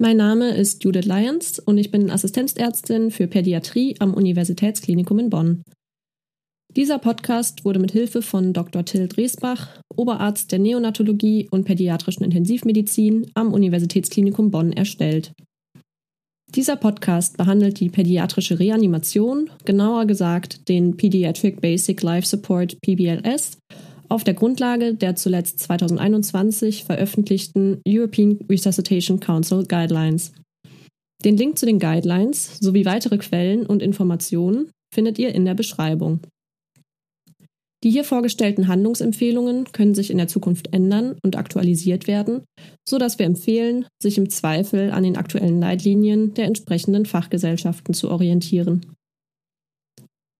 Mein Name ist Judith Lyons und ich bin Assistenzärztin für Pädiatrie am Universitätsklinikum in Bonn. Dieser Podcast wurde mit Hilfe von Dr. Till Dresbach, Oberarzt der Neonatologie und pädiatrischen Intensivmedizin am Universitätsklinikum Bonn erstellt. Dieser Podcast behandelt die pädiatrische Reanimation, genauer gesagt den Pediatric Basic Life Support PBLS, auf der Grundlage der zuletzt 2021 veröffentlichten European Resuscitation Council Guidelines. Den Link zu den Guidelines sowie weitere Quellen und Informationen findet ihr in der Beschreibung. Die hier vorgestellten Handlungsempfehlungen können sich in der Zukunft ändern und aktualisiert werden, so dass wir empfehlen, sich im Zweifel an den aktuellen Leitlinien der entsprechenden Fachgesellschaften zu orientieren.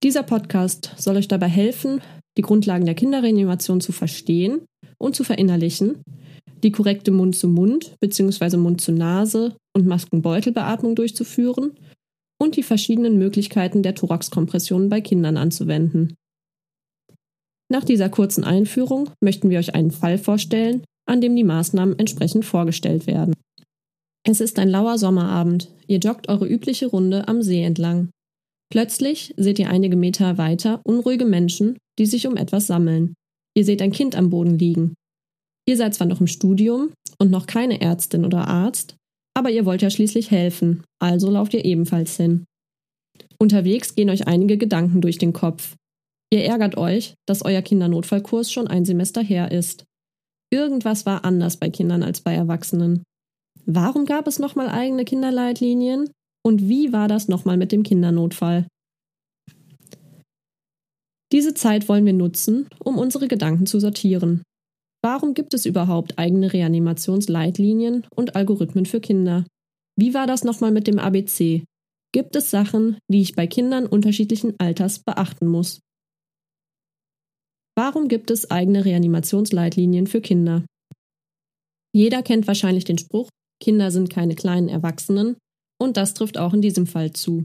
Dieser Podcast soll euch dabei helfen, die Grundlagen der Kinderreanimation zu verstehen und zu verinnerlichen, die korrekte Mund-zu-Mund- bzw. Mund-zu-Nase- und Maskenbeutelbeatmung durchzuführen und die verschiedenen Möglichkeiten der Thoraxkompressionen bei Kindern anzuwenden. Nach dieser kurzen Einführung möchten wir euch einen Fall vorstellen, an dem die Maßnahmen entsprechend vorgestellt werden. Es ist ein lauer Sommerabend. Ihr joggt eure übliche Runde am See entlang. Plötzlich seht ihr einige Meter weiter unruhige Menschen, die sich um etwas sammeln. Ihr seht ein Kind am Boden liegen. Ihr seid zwar noch im Studium und noch keine Ärztin oder Arzt, aber ihr wollt ja schließlich helfen, also lauft ihr ebenfalls hin. Unterwegs gehen euch einige Gedanken durch den Kopf. Ihr ärgert euch, dass euer Kindernotfallkurs schon ein Semester her ist. Irgendwas war anders bei Kindern als bei Erwachsenen. Warum gab es nochmal eigene Kinderleitlinien? Und wie war das nochmal mit dem Kindernotfall? Diese Zeit wollen wir nutzen, um unsere Gedanken zu sortieren. Warum gibt es überhaupt eigene Reanimationsleitlinien und Algorithmen für Kinder? Wie war das nochmal mit dem ABC? Gibt es Sachen, die ich bei Kindern unterschiedlichen Alters beachten muss? Warum gibt es eigene Reanimationsleitlinien für Kinder? Jeder kennt wahrscheinlich den Spruch, Kinder sind keine kleinen Erwachsenen, und das trifft auch in diesem Fall zu.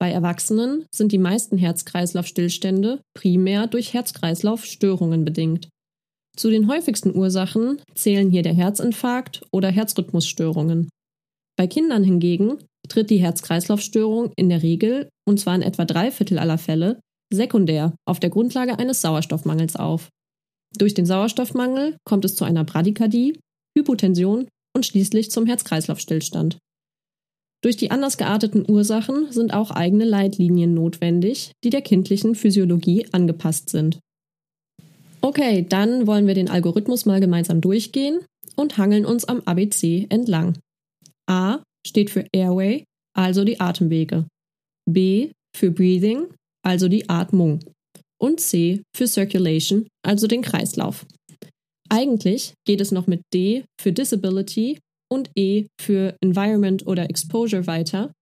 Bei Erwachsenen sind die meisten Herz-Kreislauf-Stillstände primär durch Herz-Kreislauf-Störungen bedingt. Zu den häufigsten Ursachen zählen hier der Herzinfarkt oder Herzrhythmusstörungen. Bei Kindern hingegen tritt die Herz-Kreislauf-Störung in der Regel, und zwar in etwa drei Viertel aller Fälle, sekundär auf der Grundlage eines Sauerstoffmangels auf. Durch den Sauerstoffmangel kommt es zu einer Bradykardie, Hypotension und schließlich zum Herz-Kreislauf-Stillstand. Durch die anders gearteten Ursachen sind auch eigene Leitlinien notwendig, die der kindlichen Physiologie angepasst sind. Okay, dann wollen wir den Algorithmus mal gemeinsam durchgehen und hangeln uns am ABC entlang. A steht für Airway, also die Atemwege. B für Breathing, also die Atmung, und C für Circulation, also den Kreislauf. Eigentlich geht es noch mit D für Disability und E für Environment oder Exposure weiter.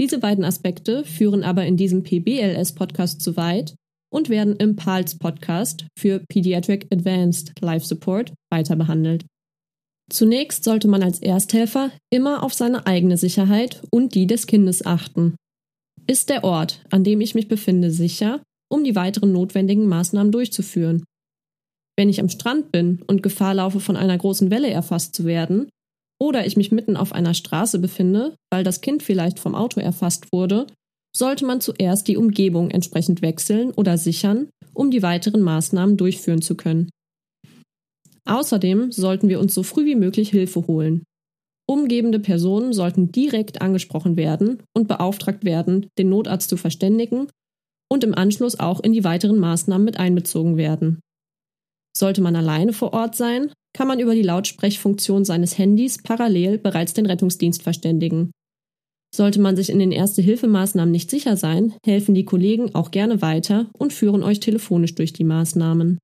Diese beiden Aspekte führen aber in diesem PBLS-Podcast zu weit und werden im PALS-Podcast für Pediatric Advanced Life Support weiter behandelt. Zunächst sollte man als Ersthelfer immer auf seine eigene Sicherheit und die des Kindes achten. Ist der Ort, an dem ich mich befinde, sicher, um die weiteren notwendigen Maßnahmen durchzuführen? Wenn ich am Strand bin und Gefahr laufe, von einer großen Welle erfasst zu werden, oder ich mich mitten auf einer Straße befinde, weil das Kind vielleicht vom Auto erfasst wurde, sollte man zuerst die Umgebung entsprechend wechseln oder sichern, um die weiteren Maßnahmen durchführen zu können. Außerdem sollten wir uns so früh wie möglich Hilfe holen. Umgebende Personen sollten direkt angesprochen werden und beauftragt werden, den Notarzt zu verständigen und im Anschluss auch in die weiteren Maßnahmen mit einbezogen werden. Sollte man alleine vor Ort sein, kann man über die Lautsprechfunktion seines Handys parallel bereits den Rettungsdienst verständigen. Sollte man sich in den Erste-Hilfemaßnahmen nicht sicher sein, helfen die Kollegen auch gerne weiter und führen euch telefonisch durch die Maßnahmen.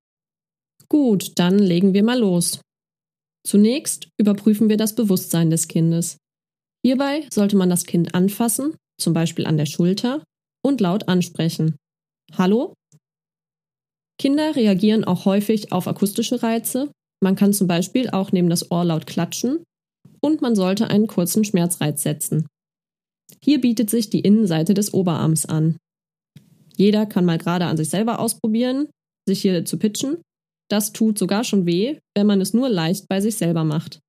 Gut, dann legen wir mal los. Zunächst überprüfen wir das Bewusstsein des Kindes. Hierbei sollte man das Kind anfassen, zum Beispiel an der Schulter, und laut ansprechen. Hallo? Kinder reagieren auch häufig auf akustische Reize. Man kann zum Beispiel auch neben das Ohr laut klatschen und man sollte einen kurzen Schmerzreiz setzen. Hier bietet sich die Innenseite des Oberarms an. Jeder kann mal gerade an sich selber ausprobieren, sich hier zu pitchen das tut sogar schon weh, wenn man es nur leicht bei sich selber macht.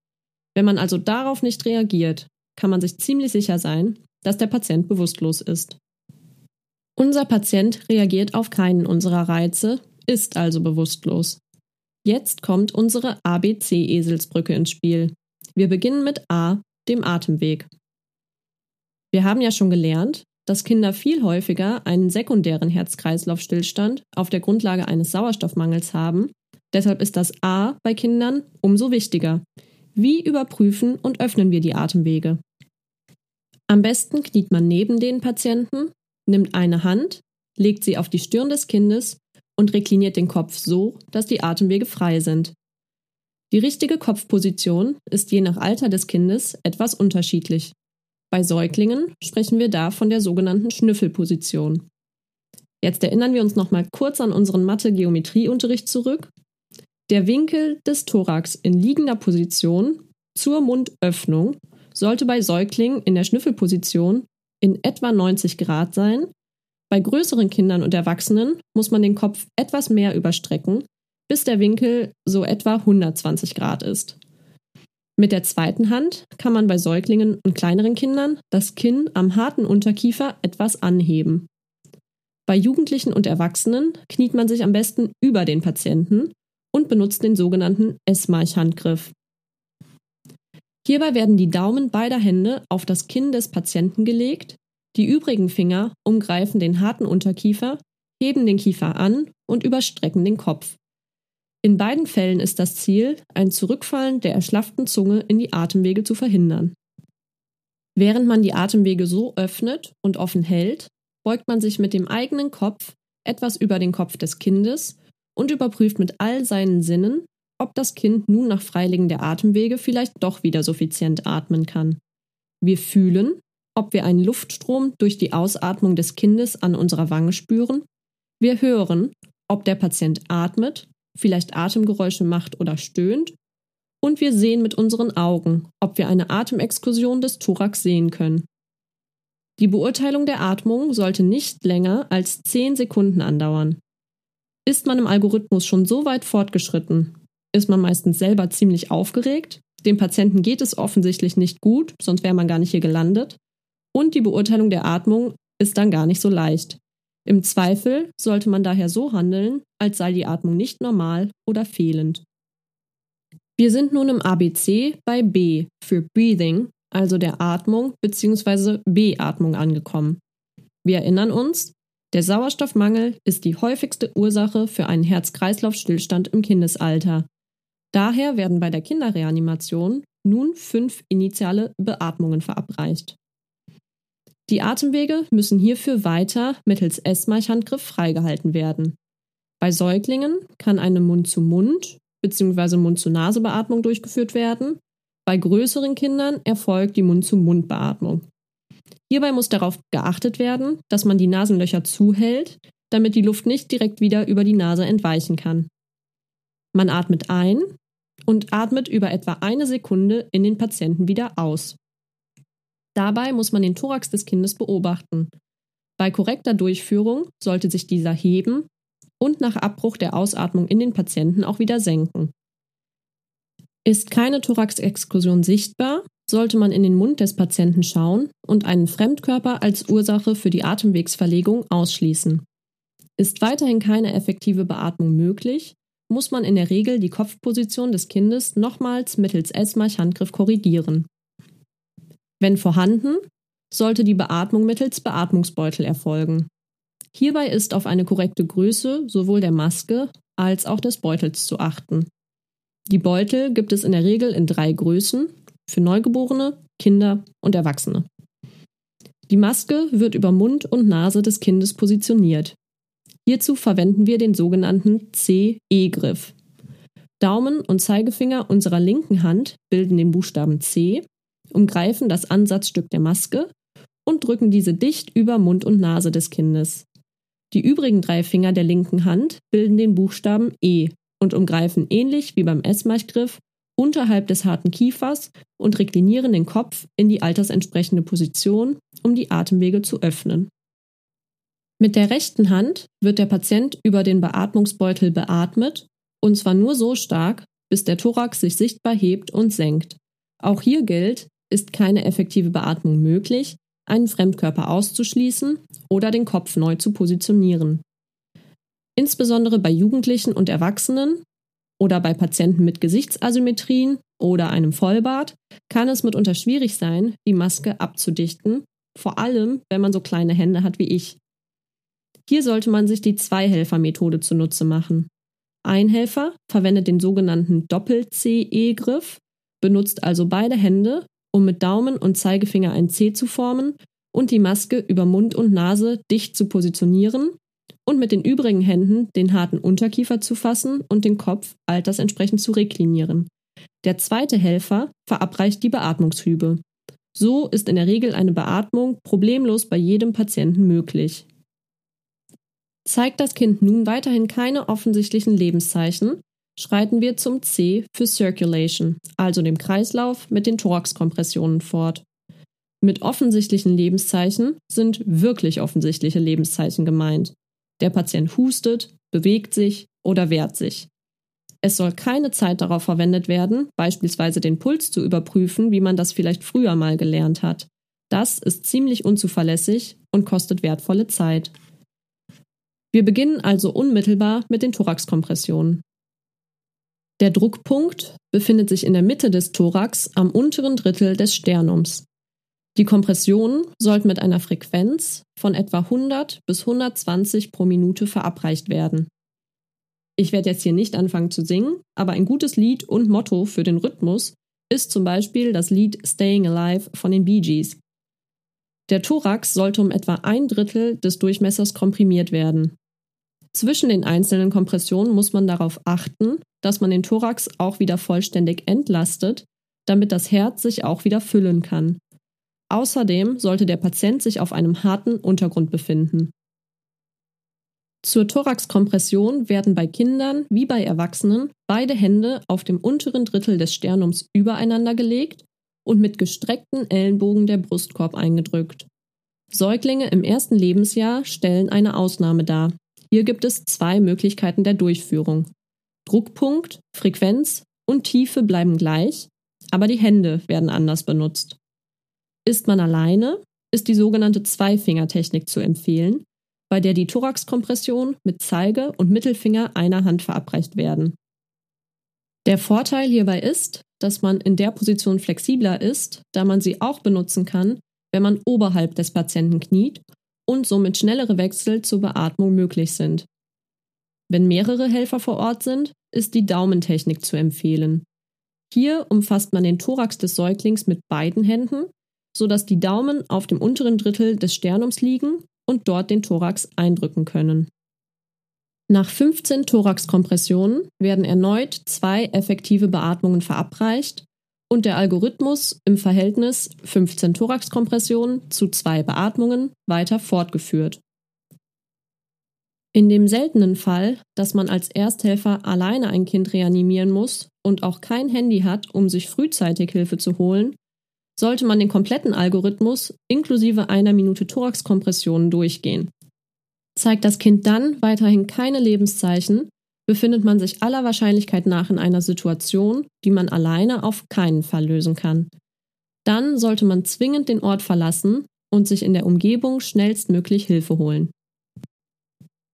Wenn man also darauf nicht reagiert, kann man sich ziemlich sicher sein, dass der Patient bewusstlos ist. Unser Patient reagiert auf keinen unserer Reize, ist also bewusstlos. Jetzt kommt unsere ABC-Eselsbrücke ins Spiel. Wir beginnen mit A, dem Atemweg. Wir haben ja schon gelernt, dass Kinder viel häufiger einen sekundären Herz-Kreislauf-Stillstand auf der Grundlage eines Sauerstoffmangels haben. Deshalb ist das A bei Kindern umso wichtiger. Wie überprüfen und öffnen wir die Atemwege? Am besten kniet man neben den Patienten, nimmt eine Hand, legt sie auf die Stirn des Kindes und rekliniert den Kopf so, dass die Atemwege frei sind. Die richtige Kopfposition ist je nach Alter des Kindes etwas unterschiedlich. Bei Säuglingen sprechen wir da von der sogenannten Schnüffelposition. Jetzt erinnern wir uns noch mal kurz an unseren Mathe-Geometrieunterricht zurück. Der Winkel des Thorax in liegender Position zur Mundöffnung sollte bei Säuglingen in der Schnüffelposition in etwa 90 Grad sein. Bei größeren Kindern und Erwachsenen muss man den Kopf etwas mehr überstrecken, bis der Winkel so etwa 120 Grad ist. Mit der zweiten Hand kann man bei Säuglingen und kleineren Kindern das Kinn am harten Unterkiefer etwas anheben. Bei Jugendlichen und Erwachsenen kniet man sich am besten über den Patienten und benutzt den sogenannten Esmarch-Handgriff. Hierbei werden die Daumen beider Hände auf das Kinn des Patienten gelegt, die übrigen Finger umgreifen den harten Unterkiefer, heben den Kiefer an und überstrecken den Kopf. In beiden Fällen ist das Ziel, ein Zurückfallen der erschlafften Zunge in die Atemwege zu verhindern. Während man die Atemwege so öffnet und offen hält, beugt man sich mit dem eigenen Kopf etwas über den Kopf des Kindes und überprüft mit all seinen Sinnen, ob das Kind nun nach Freilegen der Atemwege vielleicht doch wieder suffizient atmen kann. Wir fühlen, ob wir einen Luftstrom durch die Ausatmung des Kindes an unserer Wange spüren. Wir hören, ob der Patient atmet vielleicht Atemgeräusche macht oder stöhnt. Und wir sehen mit unseren Augen, ob wir eine Atemexkursion des Thorax sehen können. Die Beurteilung der Atmung sollte nicht länger als 10 Sekunden andauern. Ist man im Algorithmus schon so weit fortgeschritten, ist man meistens selber ziemlich aufgeregt, dem Patienten geht es offensichtlich nicht gut, sonst wäre man gar nicht hier gelandet, und die Beurteilung der Atmung ist dann gar nicht so leicht. Im Zweifel sollte man daher so handeln, als sei die Atmung nicht normal oder fehlend. Wir sind nun im ABC bei B für Breathing, also der Atmung bzw. Beatmung angekommen. Wir erinnern uns, der Sauerstoffmangel ist die häufigste Ursache für einen Herz-Kreislauf-Stillstand im Kindesalter. Daher werden bei der Kinderreanimation nun fünf initiale Beatmungen verabreicht. Die Atemwege müssen hierfür weiter mittels Esmarch-Handgriff freigehalten werden. Bei Säuglingen kann eine Mund-zu-Mund- bzw. Mund-zu-Nase-Beatmung durchgeführt werden. Bei größeren Kindern erfolgt die Mund-zu-Mund-Beatmung. Hierbei muss darauf geachtet werden, dass man die Nasenlöcher zuhält, damit die Luft nicht direkt wieder über die Nase entweichen kann. Man atmet ein und atmet über etwa eine Sekunde in den Patienten wieder aus. Dabei muss man den Thorax des Kindes beobachten. Bei korrekter Durchführung sollte sich dieser heben und nach Abbruch der Ausatmung in den Patienten auch wieder senken. Ist keine Thoraxexkursion sichtbar, sollte man in den Mund des Patienten schauen und einen Fremdkörper als Ursache für die Atemwegsverlegung ausschließen. Ist weiterhin keine effektive Beatmung möglich, muss man in der Regel die Kopfposition des Kindes nochmals mittels Esmarch-Handgriff korrigieren. Wenn vorhanden, sollte die Beatmung mittels Beatmungsbeutel erfolgen. Hierbei ist auf eine korrekte Größe sowohl der Maske als auch des Beutels zu achten. Die Beutel gibt es in der Regel in drei Größen für Neugeborene, Kinder und Erwachsene. Die Maske wird über Mund und Nase des Kindes positioniert. Hierzu verwenden wir den sogenannten CE-Griff. Daumen und Zeigefinger unserer linken Hand bilden den Buchstaben C umgreifen das Ansatzstück der Maske und drücken diese dicht über Mund und Nase des Kindes. Die übrigen drei Finger der linken Hand bilden den Buchstaben E und umgreifen ähnlich wie beim Essmachgriff unterhalb des harten Kiefers und reklinieren den Kopf in die altersentsprechende Position, um die Atemwege zu öffnen. Mit der rechten Hand wird der Patient über den Beatmungsbeutel beatmet, und zwar nur so stark, bis der Thorax sich sichtbar hebt und senkt. Auch hier gilt, ist keine effektive Beatmung möglich, einen Fremdkörper auszuschließen oder den Kopf neu zu positionieren. Insbesondere bei Jugendlichen und Erwachsenen oder bei Patienten mit Gesichtsasymmetrien oder einem Vollbart kann es mitunter schwierig sein, die Maske abzudichten, vor allem wenn man so kleine Hände hat wie ich. Hier sollte man sich die Zweihelfer-Methode zunutze machen. Ein Helfer verwendet den sogenannten Doppel-CE-Griff, benutzt also beide Hände, um mit Daumen und Zeigefinger ein C zu formen und die Maske über Mund und Nase dicht zu positionieren und mit den übrigen Händen den harten Unterkiefer zu fassen und den Kopf altersentsprechend zu reklinieren. Der zweite Helfer verabreicht die Beatmungshübe. So ist in der Regel eine Beatmung problemlos bei jedem Patienten möglich. Zeigt das Kind nun weiterhin keine offensichtlichen Lebenszeichen, schreiten wir zum C für Circulation, also dem Kreislauf mit den Thoraxkompressionen fort. Mit offensichtlichen Lebenszeichen sind wirklich offensichtliche Lebenszeichen gemeint. Der Patient hustet, bewegt sich oder wehrt sich. Es soll keine Zeit darauf verwendet werden, beispielsweise den Puls zu überprüfen, wie man das vielleicht früher mal gelernt hat. Das ist ziemlich unzuverlässig und kostet wertvolle Zeit. Wir beginnen also unmittelbar mit den Thoraxkompressionen. Der Druckpunkt befindet sich in der Mitte des Thorax am unteren Drittel des Sternums. Die Kompressionen sollten mit einer Frequenz von etwa 100 bis 120 pro Minute verabreicht werden. Ich werde jetzt hier nicht anfangen zu singen, aber ein gutes Lied und Motto für den Rhythmus ist zum Beispiel das Lied Staying Alive von den Bee Gees. Der Thorax sollte um etwa ein Drittel des Durchmessers komprimiert werden. Zwischen den einzelnen Kompressionen muss man darauf achten, dass man den Thorax auch wieder vollständig entlastet, damit das Herz sich auch wieder füllen kann. Außerdem sollte der Patient sich auf einem harten Untergrund befinden. Zur Thoraxkompression werden bei Kindern wie bei Erwachsenen beide Hände auf dem unteren Drittel des Sternums übereinander gelegt und mit gestreckten Ellenbogen der Brustkorb eingedrückt. Säuglinge im ersten Lebensjahr stellen eine Ausnahme dar. Hier gibt es zwei Möglichkeiten der Durchführung. Druckpunkt, Frequenz und Tiefe bleiben gleich, aber die Hände werden anders benutzt. Ist man alleine, ist die sogenannte Zweifingertechnik zu empfehlen, bei der die Thoraxkompression mit Zeige und Mittelfinger einer Hand verabreicht werden. Der Vorteil hierbei ist, dass man in der Position flexibler ist, da man sie auch benutzen kann, wenn man oberhalb des Patienten kniet und somit schnellere Wechsel zur Beatmung möglich sind. Wenn mehrere Helfer vor Ort sind, ist die Daumentechnik zu empfehlen. Hier umfasst man den Thorax des Säuglings mit beiden Händen sodass die Daumen auf dem unteren Drittel des Sternums liegen und dort den Thorax eindrücken können. Nach 15 Thoraxkompressionen werden erneut zwei effektive Beatmungen verabreicht und der Algorithmus im Verhältnis 15 Thoraxkompressionen zu zwei Beatmungen weiter fortgeführt. In dem seltenen Fall, dass man als Ersthelfer alleine ein Kind reanimieren muss und auch kein Handy hat, um sich frühzeitig Hilfe zu holen, sollte man den kompletten Algorithmus inklusive einer Minute Thoraxkompressionen durchgehen. Zeigt das Kind dann weiterhin keine Lebenszeichen, befindet man sich aller Wahrscheinlichkeit nach in einer Situation, die man alleine auf keinen Fall lösen kann. Dann sollte man zwingend den Ort verlassen und sich in der Umgebung schnellstmöglich Hilfe holen.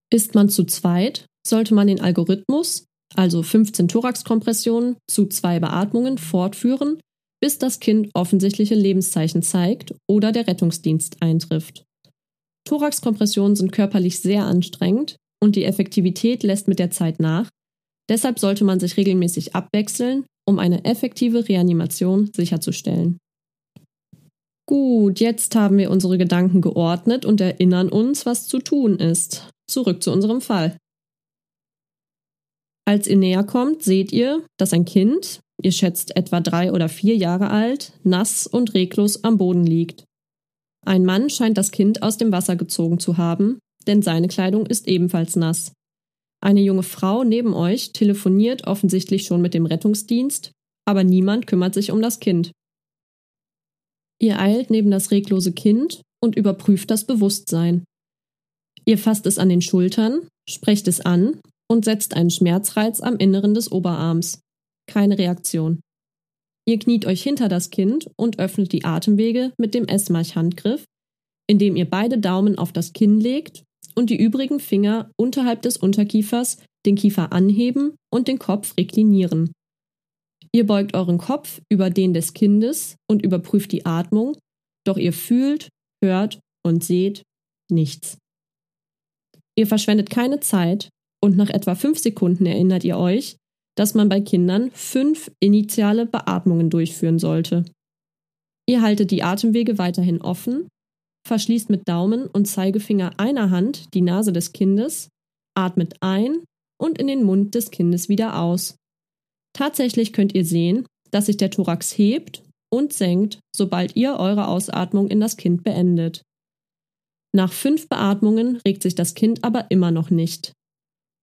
Ist man zu zweit, sollte man den Algorithmus, also 15 Thoraxkompressionen zu zwei Beatmungen, fortführen bis das Kind offensichtliche Lebenszeichen zeigt oder der Rettungsdienst eintrifft. Thoraxkompressionen sind körperlich sehr anstrengend und die Effektivität lässt mit der Zeit nach. Deshalb sollte man sich regelmäßig abwechseln, um eine effektive Reanimation sicherzustellen. Gut, jetzt haben wir unsere Gedanken geordnet und erinnern uns, was zu tun ist. Zurück zu unserem Fall. Als ihr näher kommt, seht ihr, dass ein Kind, ihr schätzt etwa drei oder vier Jahre alt, nass und reglos am Boden liegt. Ein Mann scheint das Kind aus dem Wasser gezogen zu haben, denn seine Kleidung ist ebenfalls nass. Eine junge Frau neben euch telefoniert offensichtlich schon mit dem Rettungsdienst, aber niemand kümmert sich um das Kind. Ihr eilt neben das reglose Kind und überprüft das Bewusstsein. Ihr fasst es an den Schultern, sprecht es an und setzt einen Schmerzreiz am Inneren des Oberarms. Keine Reaktion. Ihr kniet euch hinter das Kind und öffnet die Atemwege mit dem Esmarch-Handgriff, indem ihr beide Daumen auf das Kinn legt und die übrigen Finger unterhalb des Unterkiefers den Kiefer anheben und den Kopf reklinieren. Ihr beugt euren Kopf über den des Kindes und überprüft die Atmung, doch ihr fühlt, hört und seht nichts. Ihr verschwendet keine Zeit und nach etwa fünf Sekunden erinnert ihr euch, dass man bei Kindern fünf initiale Beatmungen durchführen sollte. Ihr haltet die Atemwege weiterhin offen, verschließt mit Daumen und Zeigefinger einer Hand die Nase des Kindes, atmet ein und in den Mund des Kindes wieder aus. Tatsächlich könnt ihr sehen, dass sich der Thorax hebt und senkt, sobald ihr eure Ausatmung in das Kind beendet. Nach fünf Beatmungen regt sich das Kind aber immer noch nicht.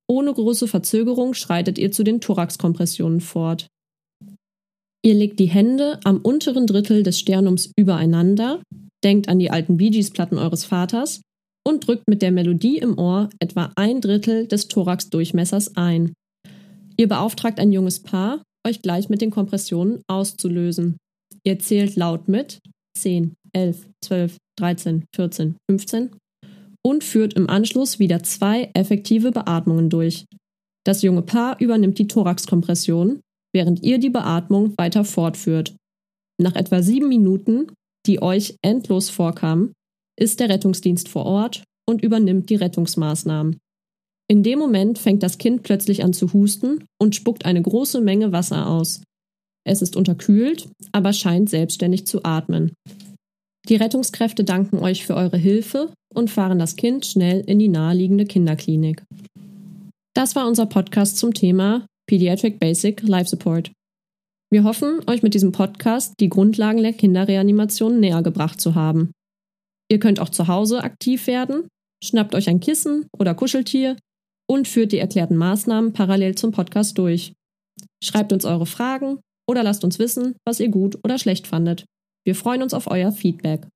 Ohne große Verzögerung schreitet ihr zu den Thoraxkompressionen fort. Ihr legt die Hände am unteren Drittel des Sternums übereinander, denkt an die alten Bee Gees Platten eures Vaters und drückt mit der Melodie im Ohr etwa ein Drittel des Thoraxdurchmessers ein. Ihr beauftragt ein junges Paar, euch gleich mit den Kompressionen auszulösen. Ihr zählt laut mit 10, 11, 12, 13, 14, 15 und führt im Anschluss wieder zwei effektive Beatmungen durch. Das junge Paar übernimmt die Thoraxkompression, während ihr die Beatmung weiter fortführt. Nach etwa sieben Minuten, die euch endlos vorkamen, ist der Rettungsdienst vor Ort und übernimmt die Rettungsmaßnahmen. In dem Moment fängt das Kind plötzlich an zu husten und spuckt eine große Menge Wasser aus. Es ist unterkühlt, aber scheint selbstständig zu atmen. Die Rettungskräfte danken euch für eure Hilfe und fahren das Kind schnell in die naheliegende Kinderklinik. Das war unser Podcast zum Thema Pediatric Basic Life Support. Wir hoffen, euch mit diesem Podcast die Grundlagen der Kinderreanimation näher gebracht zu haben. Ihr könnt auch zu Hause aktiv werden, schnappt euch ein Kissen oder Kuscheltier und führt die erklärten Maßnahmen parallel zum Podcast durch. Schreibt uns eure Fragen oder lasst uns wissen, was ihr gut oder schlecht fandet. Wir freuen uns auf euer Feedback.